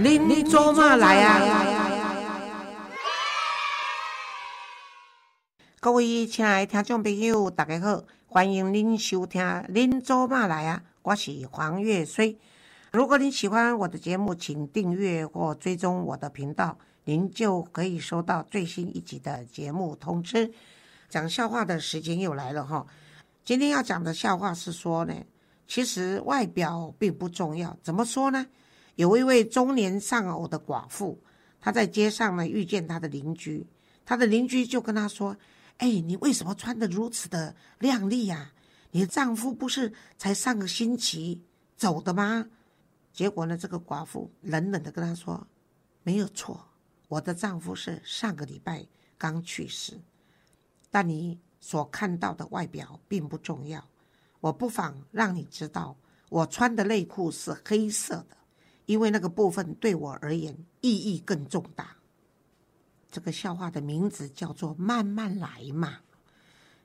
您您做嘛来啊？各位亲爱的听众朋友，大家好，欢迎您收听《您做嘛来啊》，我是黄月水。如果您喜欢我的节目，请订阅或追踪我的频道，您就可以收到最新一集的节目通知。讲笑话的时间又来了哈，今天要讲的笑话是说呢，其实外表并不重要。怎么说呢？有一位中年丧偶的寡妇，她在街上呢遇见她的邻居，她的邻居就跟她说：“哎，你为什么穿得如此的靓丽呀？你的丈夫不是才上个星期走的吗？”结果呢，这个寡妇冷冷的跟他说：“没有错，我的丈夫是上个礼拜刚去世。”但你所看到的外表并不重要，我不妨让你知道，我穿的内裤是黑色的，因为那个部分对我而言意义更重大。这个笑话的名字叫做“慢慢来嘛”。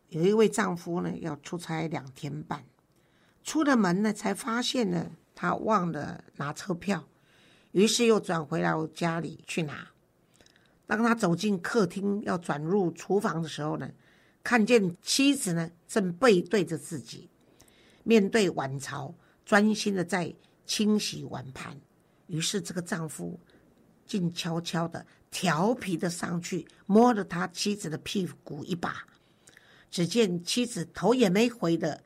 有一位丈夫呢，要出差两天半，出了门呢，才发现呢，他忘了拿车票，于是又转回到家里去拿。当他走进客厅要转入厨房的时候呢，看见妻子呢正背对着自己，面对碗槽，专心的在清洗碗盘。于是这个丈夫静悄悄的、调皮的上去摸了他妻子的屁股一把，只见妻子头也没回的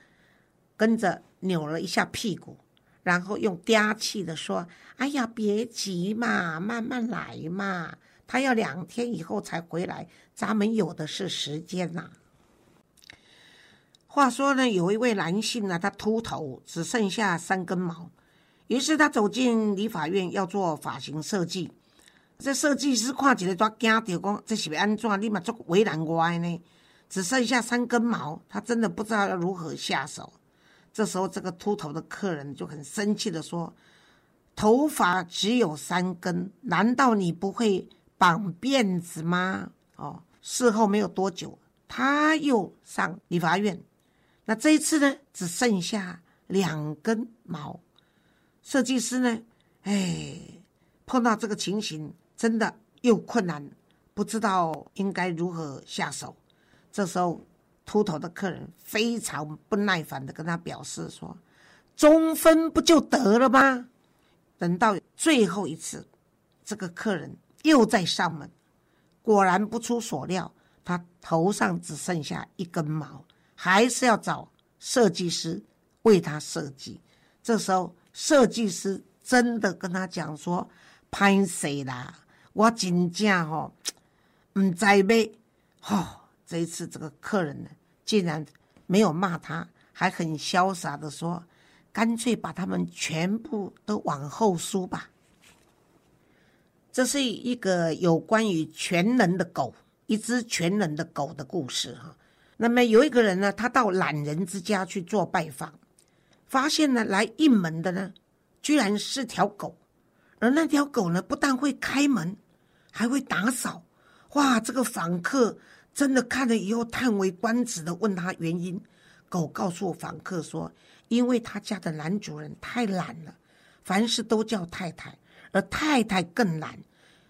跟着扭了一下屁股，然后用嗲气的说：“哎呀，别急嘛，慢慢来嘛。”他要两天以后才回来，咱们有的是时间呐。话说呢，有一位男性呢，他秃头，只剩下三根毛，于是他走进理发院要做发型设计。这设计师看起来抓惊掉，讲这是要安怎？立马做为难我呢？只剩下三根毛，他真的不知道要如何下手。这时候，这个秃头的客人就很生气的说：“头发只有三根，难道你不会？”绑辫子吗？哦，事后没有多久，他又上理发院。那这一次呢，只剩下两根毛。设计师呢，哎，碰到这个情形，真的又困难，不知道应该如何下手。这时候，秃头的客人非常不耐烦的跟他表示说：“中分不就得了吗？”等到最后一次，这个客人。又在上门，果然不出所料，他头上只剩下一根毛，还是要找设计师为他设计。这时候，设计师真的跟他讲说：“拍谁啦？我真正吼，唔在呗。”哦，这一次这个客人呢，竟然没有骂他，还很潇洒的说：“干脆把他们全部都往后梳吧。”这是一个有关于全能的狗，一只全能的狗的故事哈。那么有一个人呢，他到懒人之家去做拜访，发现呢来应门的呢，居然是条狗，而那条狗呢不但会开门，还会打扫。哇，这个访客真的看了以后叹为观止的问他原因。狗告诉访客说，因为他家的男主人太懒了，凡事都叫太太。而太太更懒，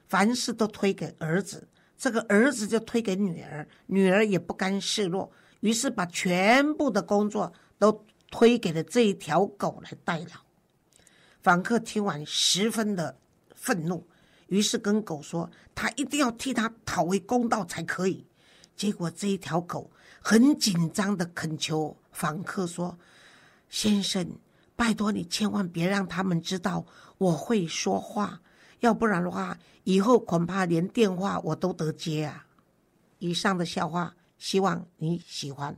凡事都推给儿子，这个儿子就推给女儿，女儿也不甘示弱，于是把全部的工作都推给了这一条狗来代劳。访客听完十分的愤怒，于是跟狗说：“他一定要替他讨回公道才可以。”结果这一条狗很紧张的恳求访客说：“先生。”拜托你，千万别让他们知道我会说话，要不然的话，以后恐怕连电话我都得接啊！以上的笑话，希望你喜欢。